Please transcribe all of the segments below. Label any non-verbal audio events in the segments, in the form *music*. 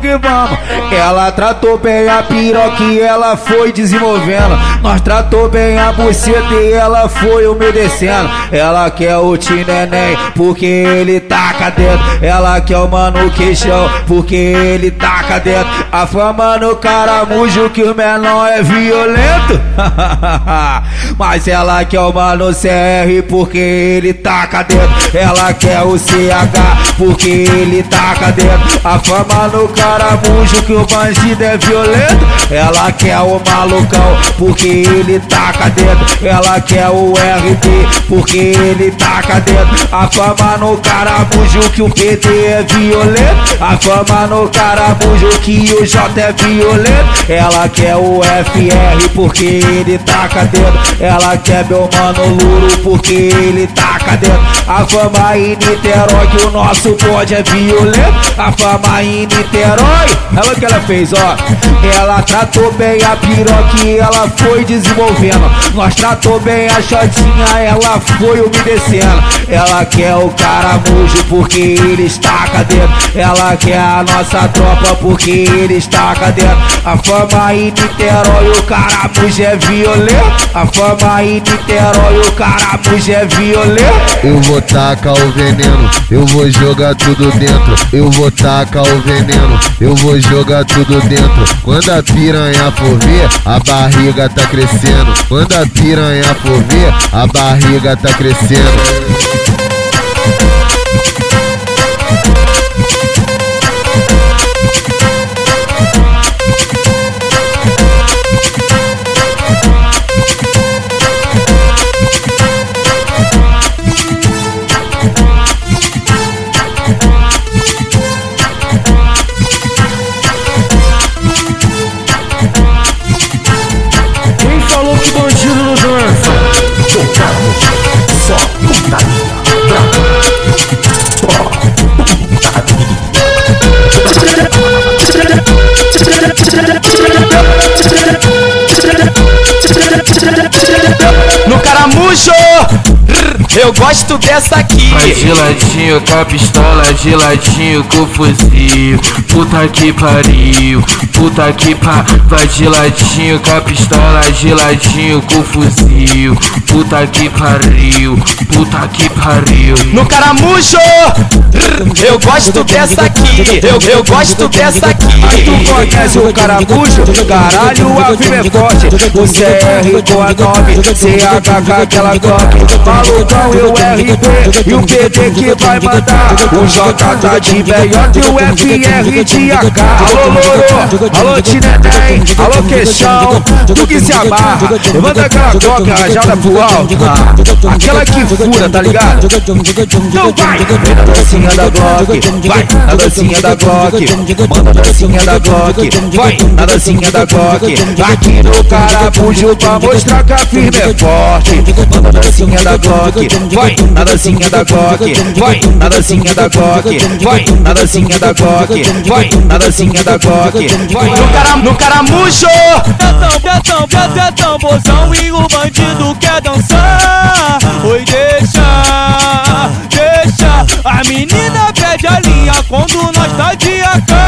que vamos. Ela tratou bem a piroca e ela foi desenvolvendo. Nós tratou bem a buceta e ela foi umedecendo. Ela quer o tineném porque ele taca dentro. Ela quer o mano queixão porque ele taca dentro. A fama no caramujo que o menor é violento. *laughs* Mas ela quer o mano CR porque ele taca dentro. Ela quer o CH porque ele taca dentro. A fama no caramujo que o bandido é violento. Ela quer o malucão porque ele taca dentro. Ela quer o RT porque ele taca dentro. A fama no caramujo que o PT é violento. A fama no caramujo que o J é violento. Ela quer o FR porque ele taca dentro. Ela quer meu mano Luro porque ele taca A fama em Niterói que o nosso bode é violento. A fama em Niterói, ela que ela fez, ó. Ela tratou bem a piroca e ela foi desenvolvendo. Nós tratou bem a shotinha, ela foi umedecendo. Ela quer o caramujo porque ele estaca dentro. Ela quer a nossa tropa porque ele estaca dentro. A fama em Niterói, o caramujo é violento. A fama em Niterói, o caramujo é violento. Eu vou tacar o veneno, eu vou jogar tudo dentro. Eu vou tacar o veneno, eu vou jogar tudo dentro. Quando a piranha for ver, a barriga tá crescendo. Quando a piranha for ver, a barriga tá crescendo. No caramujo, eu gosto dessa aqui. Vai geladinho com a pistola, geladinho com fuzil. Puta que pariu, puta que pa. Vai geladinho com a pistola, geladinho com fuzil. Puta que pariu, puta que pariu. No caramujo, eu gosto dessa aqui. Eu, eu gosto dessa aqui. Tu conhece o caramujo? Caralho, a firma é forte. O CR com a 9, CH com aquela GOG. Malucão e o RP e o PT que vai mandar. O J tá de meiota e o FR de AK. Alô, Loro, alô, Tinedem, alô, Queixão. Tu que se amarra, levanta aquela GOG rajada pro alto. Aquela que fura, tá ligado? Então vai, dancinha da Glock, vai na dancinha da Glock, manda na dancinha da Glock, vai na dancinha da Glock, aqui no carapujo pra mostrar que a firma é forte, manda na dancinha da Glock, vai na dancinha da Glock, vai na dancinha da Glock, vai na dancinha da Glock, vai na dancinha da Glock, vai No, cara, no caramujo, betão, betão, betão, bozão e o bandido quer dançar. Oi. A menina pede a linha quando nós tá de AK.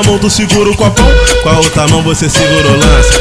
uma mão tu segura o copão, com a outra mão você segura o lança.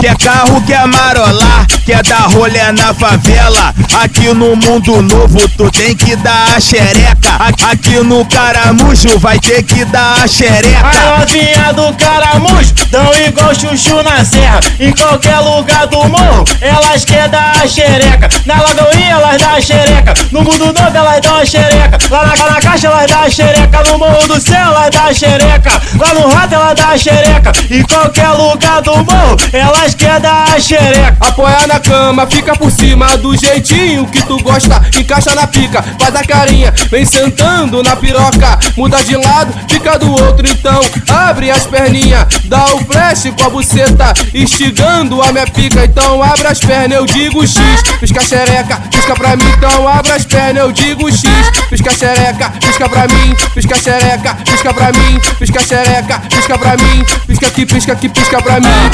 Quer carro, quer carro, quer marolar, quer dar rolê na favela. Aqui no mundo novo tu tem que dar a xereca. Aqui no caramujo vai ter que dar a xereca. A novinha do caramujo dão igual chuchu na serra. Em qualquer lugar do morro, elas querem dar a xereca. Na lagoinha elas dão a xereca. No mundo novo elas dão a xereca. Lá na, na caixa elas dão a xereca. No morro do céu elas dão a xereca. Lá no rato elas dão a xereca. Em qualquer lugar do morro, elas dar a xereca. Apoia na cama, fica por cima do jeitinho que tu gosta. Encaixa na pica, faz a carinha, vem sentando na piroca. Muda de lado, fica do outro, então abre as perninhas. Dá o flash com a buceta, instigando a minha pica. Então abre as pernas, eu digo X. Pisca xereca, pisca pra mim, então abre as pernas, eu digo X. Pisca xereca, pisca pra mim, pisca xereca, pisca pra mim, pisca xereca, pisca pra mim, pisca aqui, pisca aqui, pisca pra mim.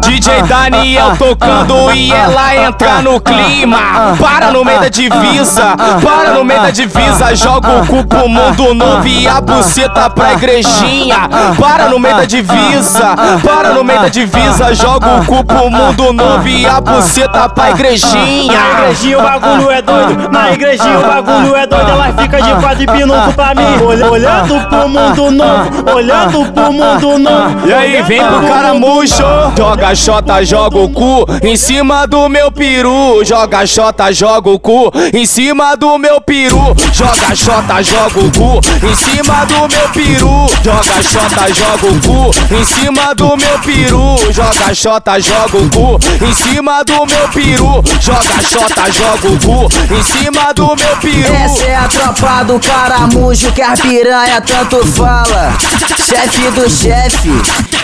DJ Daniel tocando e ela entra no clima. Para no meio da divisa, para no meio da divisa. Joga o cu pro mundo novo e a buceta pra igrejinha. Para no meio da divisa, para no meio da divisa. Joga o cu pro mundo novo e a buceta pra igrejinha. Na igrejinha o bagulho é doido, na igrejinha o bagulho é doido, ela fica de quatro e pinuco pra mim. Olha- Olhando pro mundo novo, olhando pro mundo novo. E aí, vem pro caramujo. Joga xota, joga o cu em cima do meu peru. Joga xota, joga o cu em cima do meu peru. Joga xota, joga o cu em cima do meu peru. Joga xota, joga o cu em cima do meu peru. Joga xota, joga o cu em cima do meu peru. Joga xota, joga o cu em cima do meu peru. Essa é a tropa do caramujo que a piranha tanto fala. Chefe do chefe,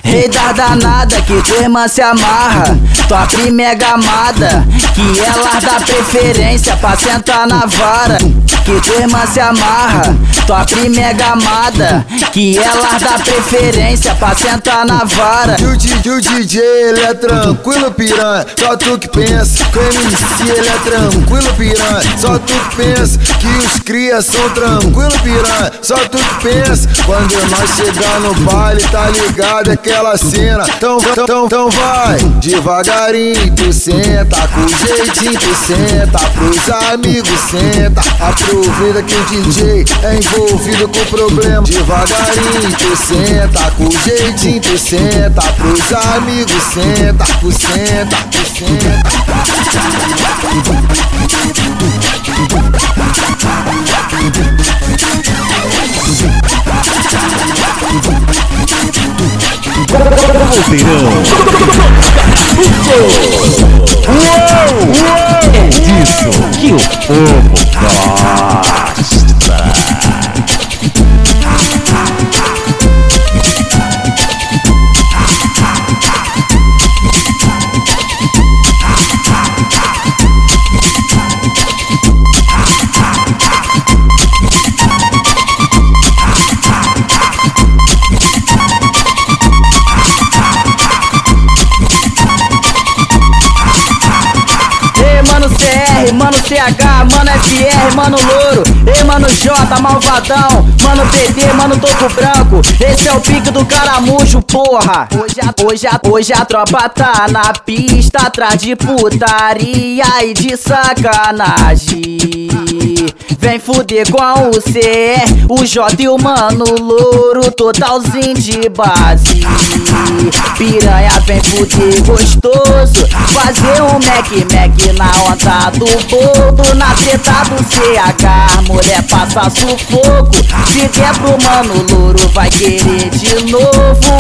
rei da danada que tua irmã se amarra. Tua prima é gamada, que ela dá preferência pra sentar na vara. Que tua irmã se amarra, tua prima é gamada, que ela dá preferência pra sentar na vara. E o DJ, o DJ, ele é tranquilo, piranha. Só tu que pensa que o MC ele é tranquilo, piranha. Só tu que pensa que os crias são tranquilo, piranha. Só tu que pensa quando nós chegar no baile, tá ligado? Aquela cena. Então, então, então vai devagarinho, tu senta com jeitinho, tu senta pros amigos, senta. Aproveita que o DJ é envolvido com problema. Devagarinho, tu senta com jeitinho, tu senta pros amigos, senta, senta, senta. É disso que o povo Ei, Mano CH, mano Louro. Ei, mano J, malvadão. Mano PT, mano Toco Branco. Esse é o pique do caramujo, porra. Hoje a, hoje a, hoje a tropa tá na pista, atrás de putaria e de sacanagem. Vem fuder com o CR, o J e o mano Louro, totalzinho de base. Piranha vem fuder gostoso, fazer um Mac Mac na onda do boldo, na teta do CH, mulher passa sufoco. Se der pro mano Louro, vai querer de novo.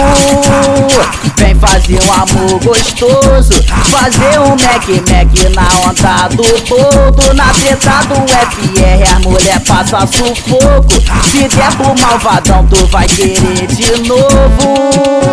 Vem fazer um amor gostoso, fazer um Mac Mac na onda do boldo, na teta do FR, a mulher passa sufoco. Se der pro malvadão, tu vai querer de novo.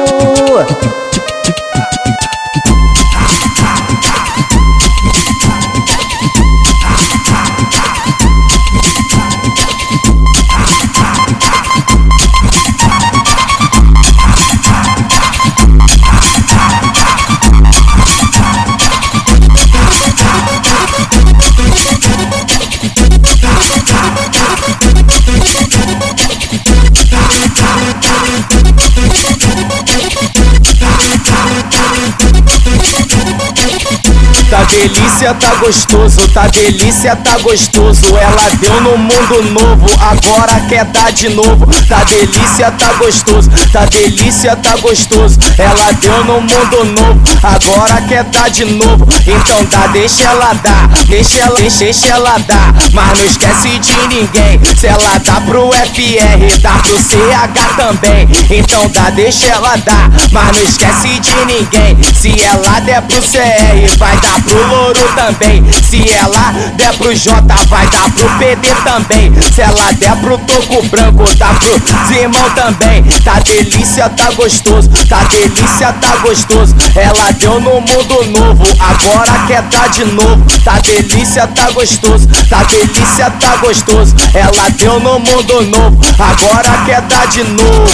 Delícia, tá gostoso, tá delícia, tá gostoso. Ela deu no mundo novo, agora quer dar de novo. Tá delícia, tá gostoso, tá delícia, tá gostoso. Ela deu no mundo novo, agora quer dar de novo. Então dá, deixa ela dar, deixa ela, deixa, deixa ela dar. Mas não esquece de ninguém. Se ela dá pro FR, dá pro CH também. Então dá, deixa ela dar, mas não esquece de ninguém. Se ela der pro CR, vai dar pro Louro também. Se ela der pro J, vai dar pro PD também. Se ela der pro Toco Branco, dá pro Zimão também. Tá delícia, tá gostoso, tá delícia, tá gostoso. Ela deu no mundo novo, agora quer dar de novo. Tá delícia, tá gostoso, tá delícia, tá gostoso. Ela deu no mundo novo, agora quer dar de novo.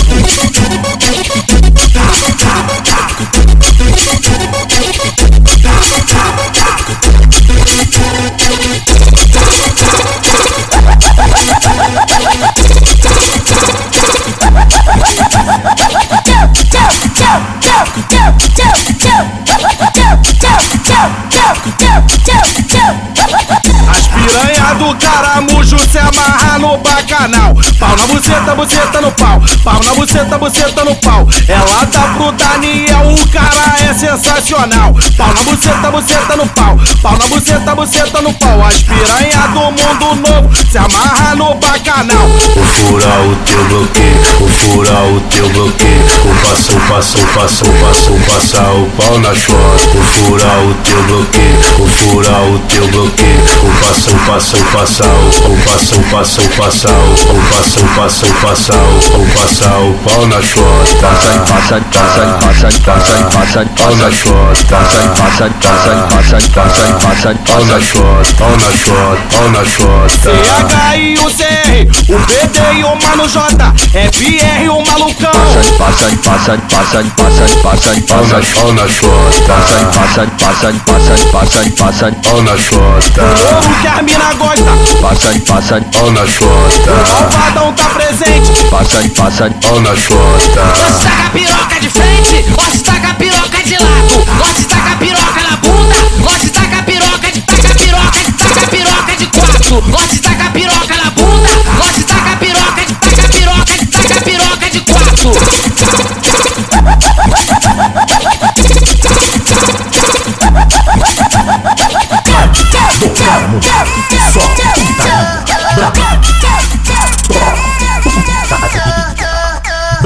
Bacanal. Pau na buceta, buceta no pau. Pau na buceta, buceta no pau. Ela dá pro Daniel, o cara é sensacional. Pau na buceta, buceta no pau. Pau na buceta, buceta no pau. As piranha do mundo novo se amarra no bacanal. Vou furar o teu bloqueio, vou furar o teu bloqueio. Vou passou, passou, passou, passou, passar o pau na chota. Vou furar o teu bloqueio, vou furar o teu bloqueio. Vou passou, passou, passar o passou, passar o vou passou, passou, passar o vou passar o pau na chota. Passa, passa, passa, passa, passa, passa, pau na chota. Passa, passa, passa, passa, passa, passa, pau na chota, pau na chota, pau na chota. CH e o CR, o BD e o Mano J, FR o malucão. Passa, passa, passa, passa, passa, pau na pau na chota. Passa, passa, passa, passa, passa, passa, pau na chota. Povo que a mina gosta, Passa, passa, pau na chota. Malvadão tá presente. Passa, passa, pau na chota. Taca a piroca de frente, gosta de taca a piroca de lado. Gosta de taca a piroca na bunda, gosta de taca a piroca de taca piroca de taca a piroca de quatro. Gosta de taca a piroca na bunda, gosta de taca a piroca de taca piroca de taca a piroca de quatro.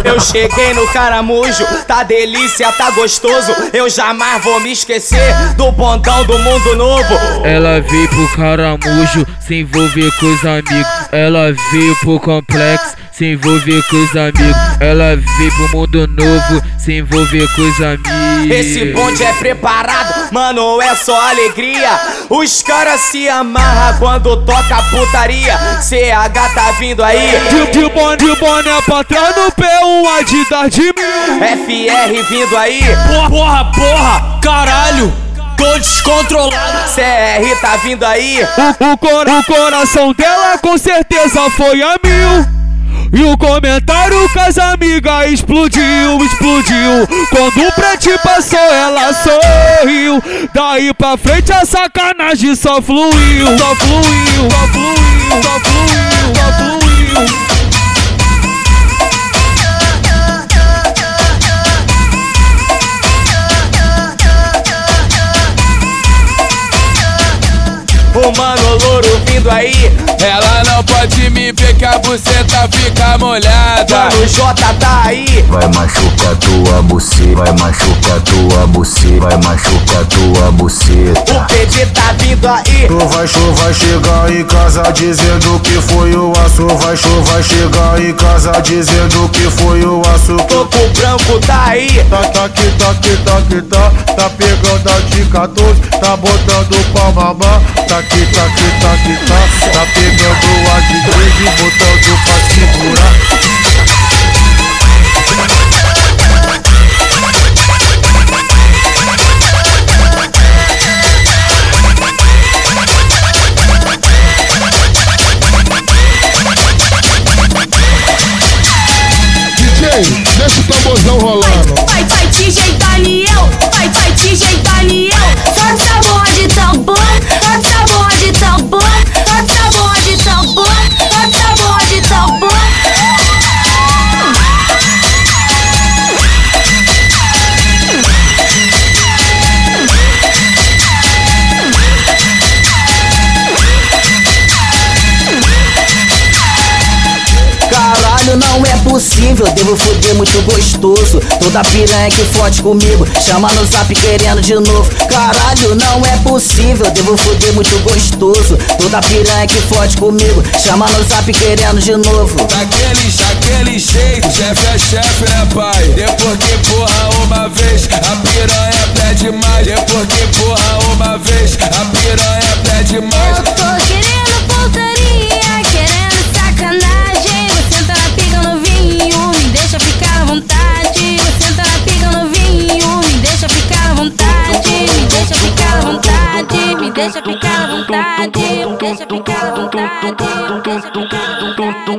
Eu cheguei no caramujo, tá delícia, tá gostoso. Eu jamais vou me esquecer do bondão do mundo novo. Ela veio pro caramujo, se envolver com os amigos. Ela veio pro complexo, se envolver com os amigos. Ela veio pro mundo novo, se envolver com os amigos. Esse bonde é preparado, mano, é só alegria. Os caras se amarram quando toca putaria. CH tá vindo aí, De, de, boné, de boné pra trás no pé, um Adidas de mil. FR vindo aí, Porra, porra, porra, caralho. Tô descontrolado. CR tá vindo aí. O, o, cor- o coração dela com certeza foi a mil. E o comentário com as amigas explodiu, explodiu. Quando o preto passou, ela sorriu. Daí pra frente a sacanagem só fluiu, só fluiu, só fluiu, só fluiu, só fluiu. O mano louro vindo aí. Ela não pode me ver que a buceta fica molhada. Mano J tá aí. Vai machucar tua buceta, vai machucar tua buceta, vai machucar tua O buceta. PD tá vindo aí. Tu vai, tu vai chegar em casa dizendo que foi o aço. Vai, tu vai chegar em casa dizendo que foi o aço. Toco branco tá aí. Tá, tá, que, tá, que, tá, que, tá. Tá pegando a de 14, tá botando pra mamar. Tá, que, tá, que, tá, que, tá. Tá pegando a de 13 e botando pra segurar. Devo foder muito gostoso. Toda piranha que fode comigo, chama no zap querendo de novo. Caralho, não é possível, devo foder muito gostoso. Toda piranha que fode comigo, chama no zap querendo de novo. Daquele, daquele jeito, chefe é chefe, né pai? Depois que porra uma vez, a piranha pede mais. Depois que porra uma vez, a piranha pede mais. Deixa ficar à vontade. Deixa ficar à vontade, deixa ficar à vontade.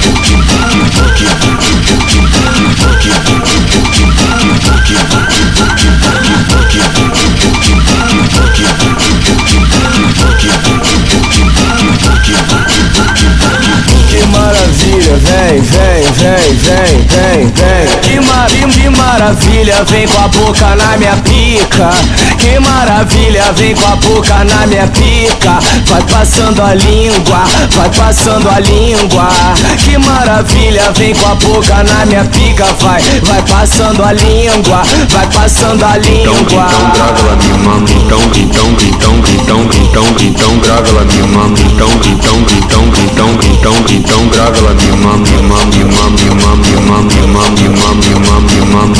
Don't you. Que, mar que maravilha, vem com a boca na minha pica. Que maravilha, vem com a boca na minha pica. Vai passando a língua, vai passando a língua. Que maravilha, vem com a boca na minha pica. Vai, vai passando a língua, vai passando a língua. Então grava ela me mama, então, então, então, então, então, então grava ela me mama, então, então, então, então, então, então grava ela me mama, me mama, me mama, me mama, me mama, me mama, minha mama, minha mama.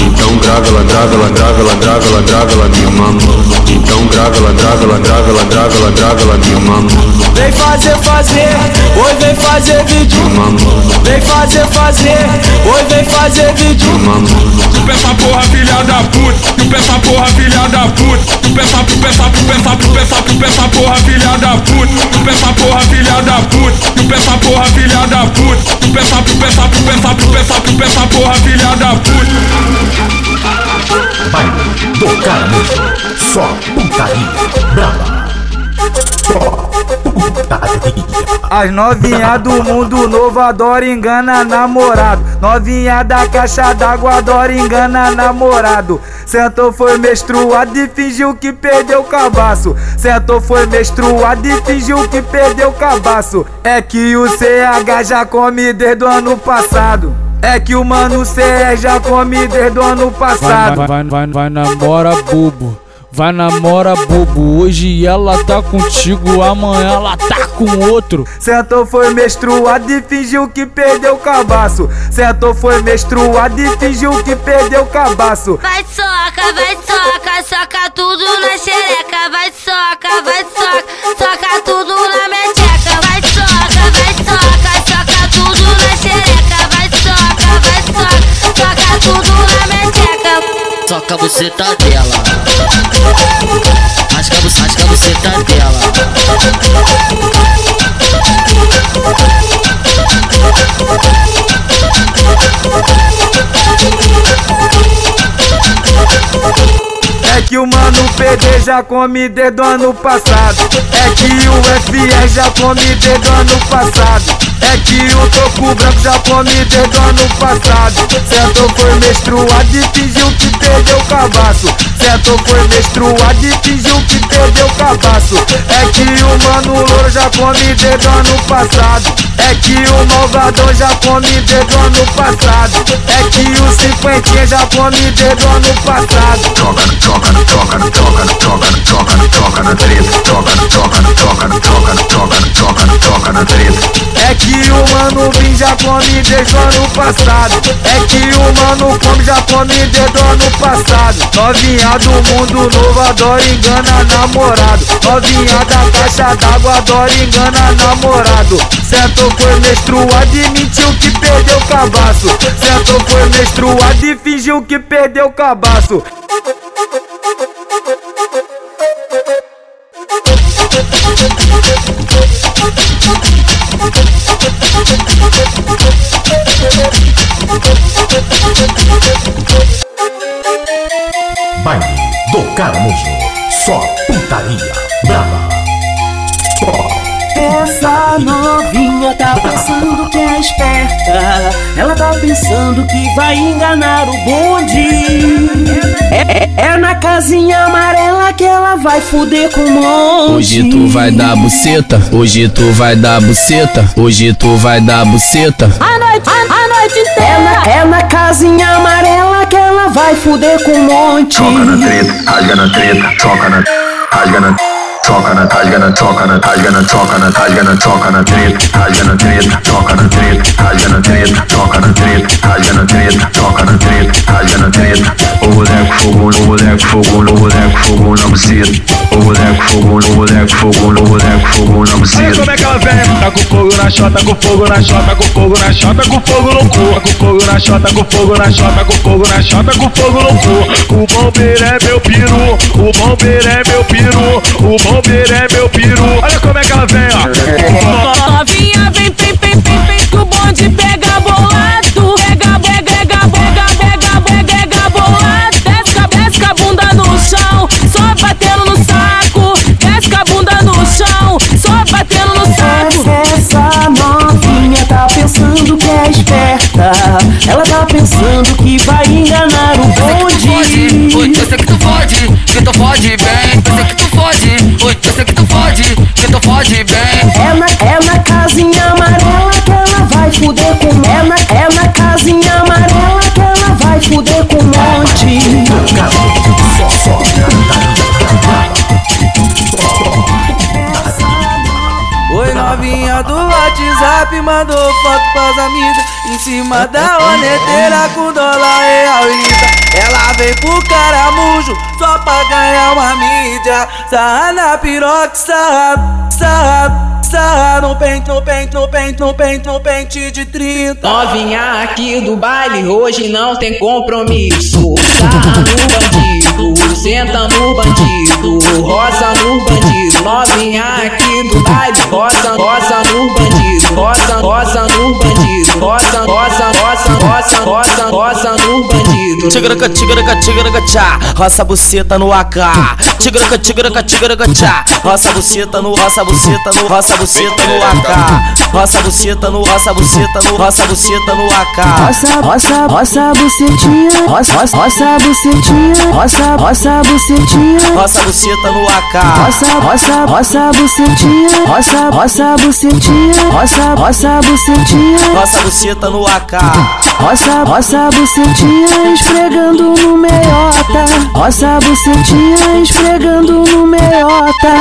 Então grave ela, grave ela, grave ela, grave ela, grave ela, minha mama. Então grave ela, grave ela, grave ela, grave ela, grave ela, minha mama. Vem fazer, fazer, oi, vem fazer vídeo. Mama. Vem fazer, fazer, oi, vem fazer vídeo. Mama. Tu pensa porra, filha da puta. Tu pensa porra, filha da puta. Tu pensa, tu pensa, tu pensa, tu pensa, tu pensa porra, filha da puta. Tu pensa porra, filha da puta. Tu pensa porra, filha da puta. Tu pensa, tu pensa, tu pensa, tu pensa, tu pensa porra, filha da puta. Baile do Caramujo. Só putaria brava. Só putaria. As novinha do mundo novo adora engana namorado. Novinha da caixa d'água adora engana namorado. Sentou foi menstruado e fingiu que perdeu o cabaço. Sentou foi menstruado e fingiu que perdeu o cabaço. É que o CH já come desde o ano passado. É que o mano CR já come desde o ano passado. Vai, vai, vai, vai namora bobo. Vai namora bobo. Hoje ela tá contigo, amanhã ela tá com outro. Sentou foi menstruado e fingiu que perdeu o cabaço. Sentou foi menstruado e fingiu que perdeu o cabaço. Vai soca, vai soca, soca tudo na xereca. Vai soca, vai soca, soca tudo na meteca. Soca a buceta dela. Rasga buceta, rasga a buceta dela. É que o mano PD já come desde o ano passado. É que o FR já come desde o ano passado. É que o toco branco já come desde o ano passado. Sentou foi menstruado e fingiu que perdeu o cabaço. Sentou foi menstruado e fingiu que perdeu o cabaço. É que o mano louro já come desde o ano passado. É que o malvadão já come desde o ano passado. É que o cinquentinha já come desde o ano passado. Toca, toca, toca, toca, toca, toca, toca na treta. Toca, toca, toca, toca, toca, toca, toca na treta. É que o mano Bin já come desde o ano passado. É que o mano come já come desde o ano passado. Novinha do mundo novo adora engana namorado. Novinha da caixa d'água adora engana namorado. Certo foi menstruado e mentiu que perdeu o cabaço. Certo foi menstruado e fingiu que perdeu o cabaço. Baile do Carmojo, só putaria. Brava. Esperta. Ela tá pensando que vai enganar o bonde. É, é- é na casinha amarela que ela vai fuder com um monte. Hoje tu vai dar buceta, hoje tu vai dar buceta, hoje tu vai dar buceta. A noite, a, a noite inteira. É na, é na casinha amarela que ela vai fuder com um monte. Choca na treta, rasga na treta, choca na, rasga na, choca na, rasga na, choca na, rasga na, choca na, rasga na, choca na treta, rasga na treta, choca na treta, rasga na treta, choca na treta, rasga na treta, choca na treta, rasga na treta. O boneco fogo, no boneco fogo, no boneco fogo na buceta. O boneco fogo, no boneco fogo, no boneco fogo na Olha buceta. como é que ela vem, tá com fogo na chota, com fogo na chota, com fogo na chota, com fogo no cu, Tá com fogo na chota, com fogo na chota, com fogo na chota, com fogo no cu. O bombeiro é meu piru, o bombeiro é meu piru, o bombeiro é meu piru. Olha como é que ela vem, ó. Ela tá pensando que vai enganar o bonde. Oi, eu sei que tu fode, que tu fode bem. Eu sei que tu fode, oi, eu sei que tu fode, que tu fode bem. É na, é na casinha amarela que ela vai fuder com é na, é na casinha amarela que ela vai fuder com um monte. WhatsApp mandou foto pras amigas. Em cima da honeteira com dólar real e libra Ela vem pro caramujo só pra ganhar uma mídia. Sarra na piroca, sarra, sarra, sarra No pente, no pente, no pente, no pente, no pente de 30 Novinha aqui do baile, hoje não tem compromisso. Sarra no bandido, senta no bandido, roça no bandido. Novinha aqui do baile, roça, roça no bandido, roça, roça no bandido, roça, roça, roça, roça, roça, roça no bandido. Tigaraca, tigaraca, tigaraca, tchá Roça buceta no AK Tigaraca, tigaraca, tigaraca, tchá Roça buceta no, roça buceta no, roça buceta no AK Roça buceta no, roça buceta no, roça buceta no AK Roça, roça, roça bucetinha. Roça, roça, roça bucetinha. Roça, roça bucetinha. Roça buceta no AK Roça, roça, roça bucetinha. Roça, roça bucetinha. Roça, roça bucetinha. Roça buceta no AK Roça, roça bucetinha esfregando no meiota. Roça bucetinha esfregando no meiota.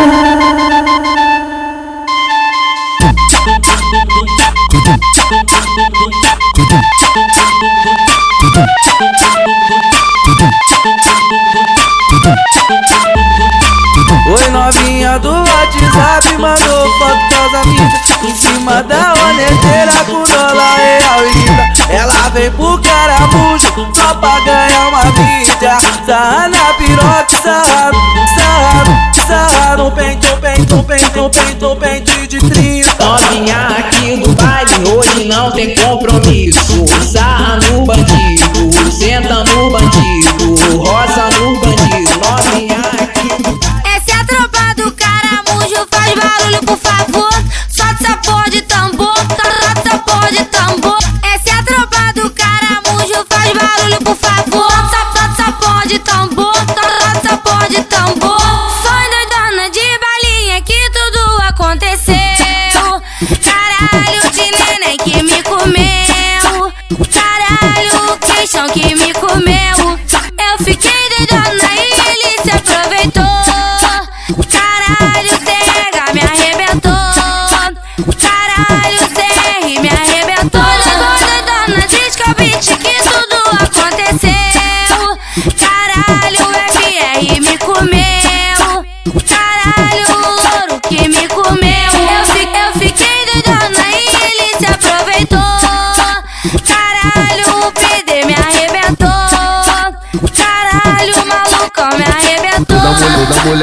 Oi, novinha do WhatsApp mandou foto pras amigas Em cima da honeteira com dólar real e Ela vem pro caramujo só pra ganhar uma mídia. Sarra na piroca, sarra, sarra, sarra No pente, no pente, no pente, no pente, no pente de 30 Novinha aqui do baile, hoje não tem compromisso. Sarra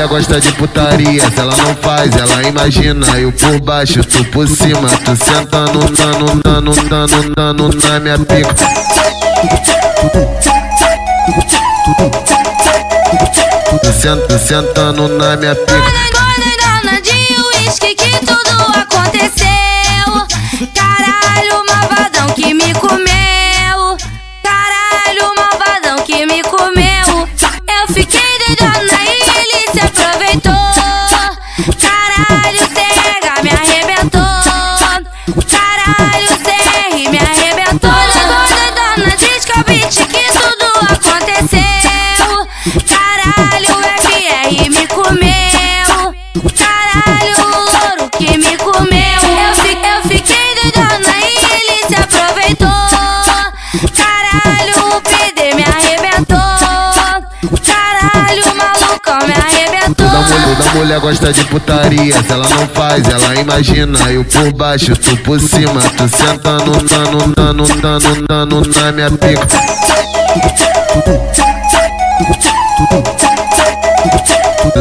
mulher, gosta de putaria. Se ela não faz, ela imagina. Eu por baixo, tu por cima. Tu sentando, nano, nano, nano, nano na minha pica. Tu senta, sentando na minha pica. Caralho, louro que me comeu. Eu, fi, eu fiquei doidona e ele se aproveitou. Caralho, o PD me arrebentou. Caralho, o malucão me arrebentou. Toda mulher, toda mulher gosta de putaria. Se ela não faz, ela imagina. Eu por baixo, tu por cima. Tu sentando, nano, nano, nano, nano na minha pica.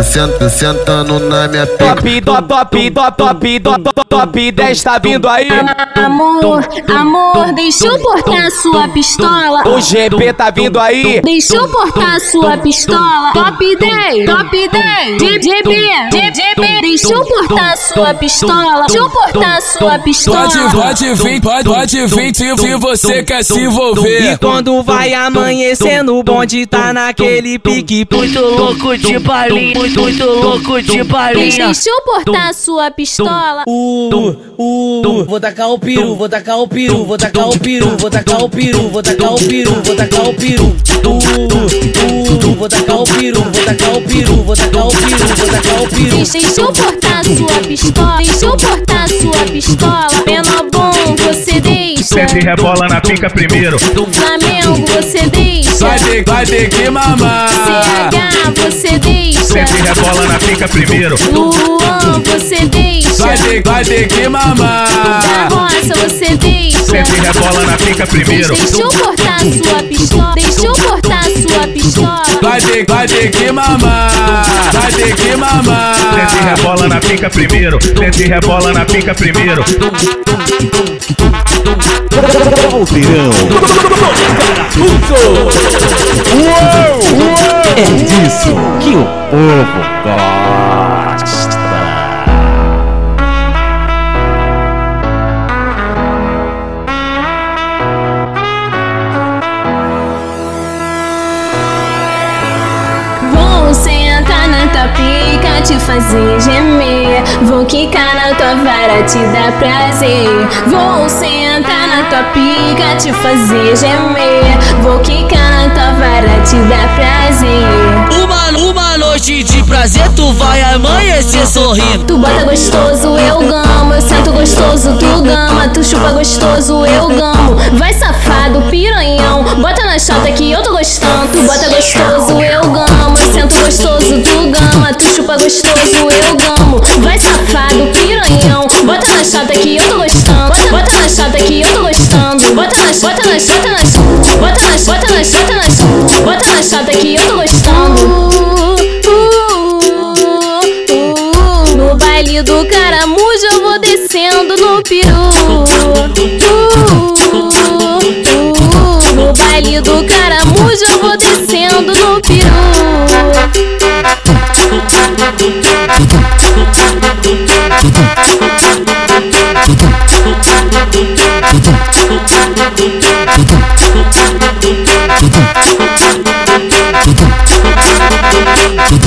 Senta, sentando na minha pica. Top, top, top, top, top, top, top 10 tá vindo aí. Amor, amor, deixa eu portar sua pistola. O GP tá vindo aí. Deixa eu portar sua pistola. Top 10, top 10. GB, GB, deixa eu portar sua pistola. Deixa eu portar sua pistola. Pode, pode vir, pode, pode vir se, você quer se envolver. E quando vai amanhecer no bonde, tá naquele pique muito louco de balinha. Muito, louco de balinha. Deixa eu portar sua pistola. Uh, uh, vou tacar o peru, vou tacar o peru, vou tacar o peru, vou tacar o peru, vou tacar o peru, vou tacar o peru. Uh, uh, vou tacar o peru, vou tacar o peru, vou tacar o peru, vou tacar o peru. Deixa eu portar sua pistola. Deixa eu portar sua pistola. Menor bom, você deixa. Sente rebola na pica primeiro. Flamengo, você deixa. Vai ter, vai ter que mamar. CH, você deixa. Sente rebola na pica primeiro. Luan, você deixa. Vai ter, vai ter que mamar. Da roça, você deixa. Sente rebola na pica primeiro. Deixa eu portar sua pistola. Deixa eu portar sua pistola. Vai ter, vai ter que mamar. Vai ter que mamar. Sente rebola na pica primeiro. Sente rebola na pica primeiro. Caldeirão. É disso que o povo gosta. Fazer gemer. Vou quicar na tua vara, te dar prazer. Vou sentar na tua pica, te fazer gemer. Vou quicar na tua vara, te dar prazer. Uma, uma noite de prazer, tu vai amanhecer sorrindo. Tu bota gostoso, eu gamo. Eu sento gostoso, tu gama. Tu chupa gostoso, eu gamo. Vai safado, piranhão. Bota na chata que eu tô gostando. Tu bota gostoso, eu gamo. Gostoso, tu gama. Tu chupa gostoso, eu gamo. Vai safado, piranhão. Bota na chata que eu tô gostando. Bota na chata que eu tô gostando. Bota na, bota na, bota na, bota na, bota na, bota na, bota na chata que eu tô gostando.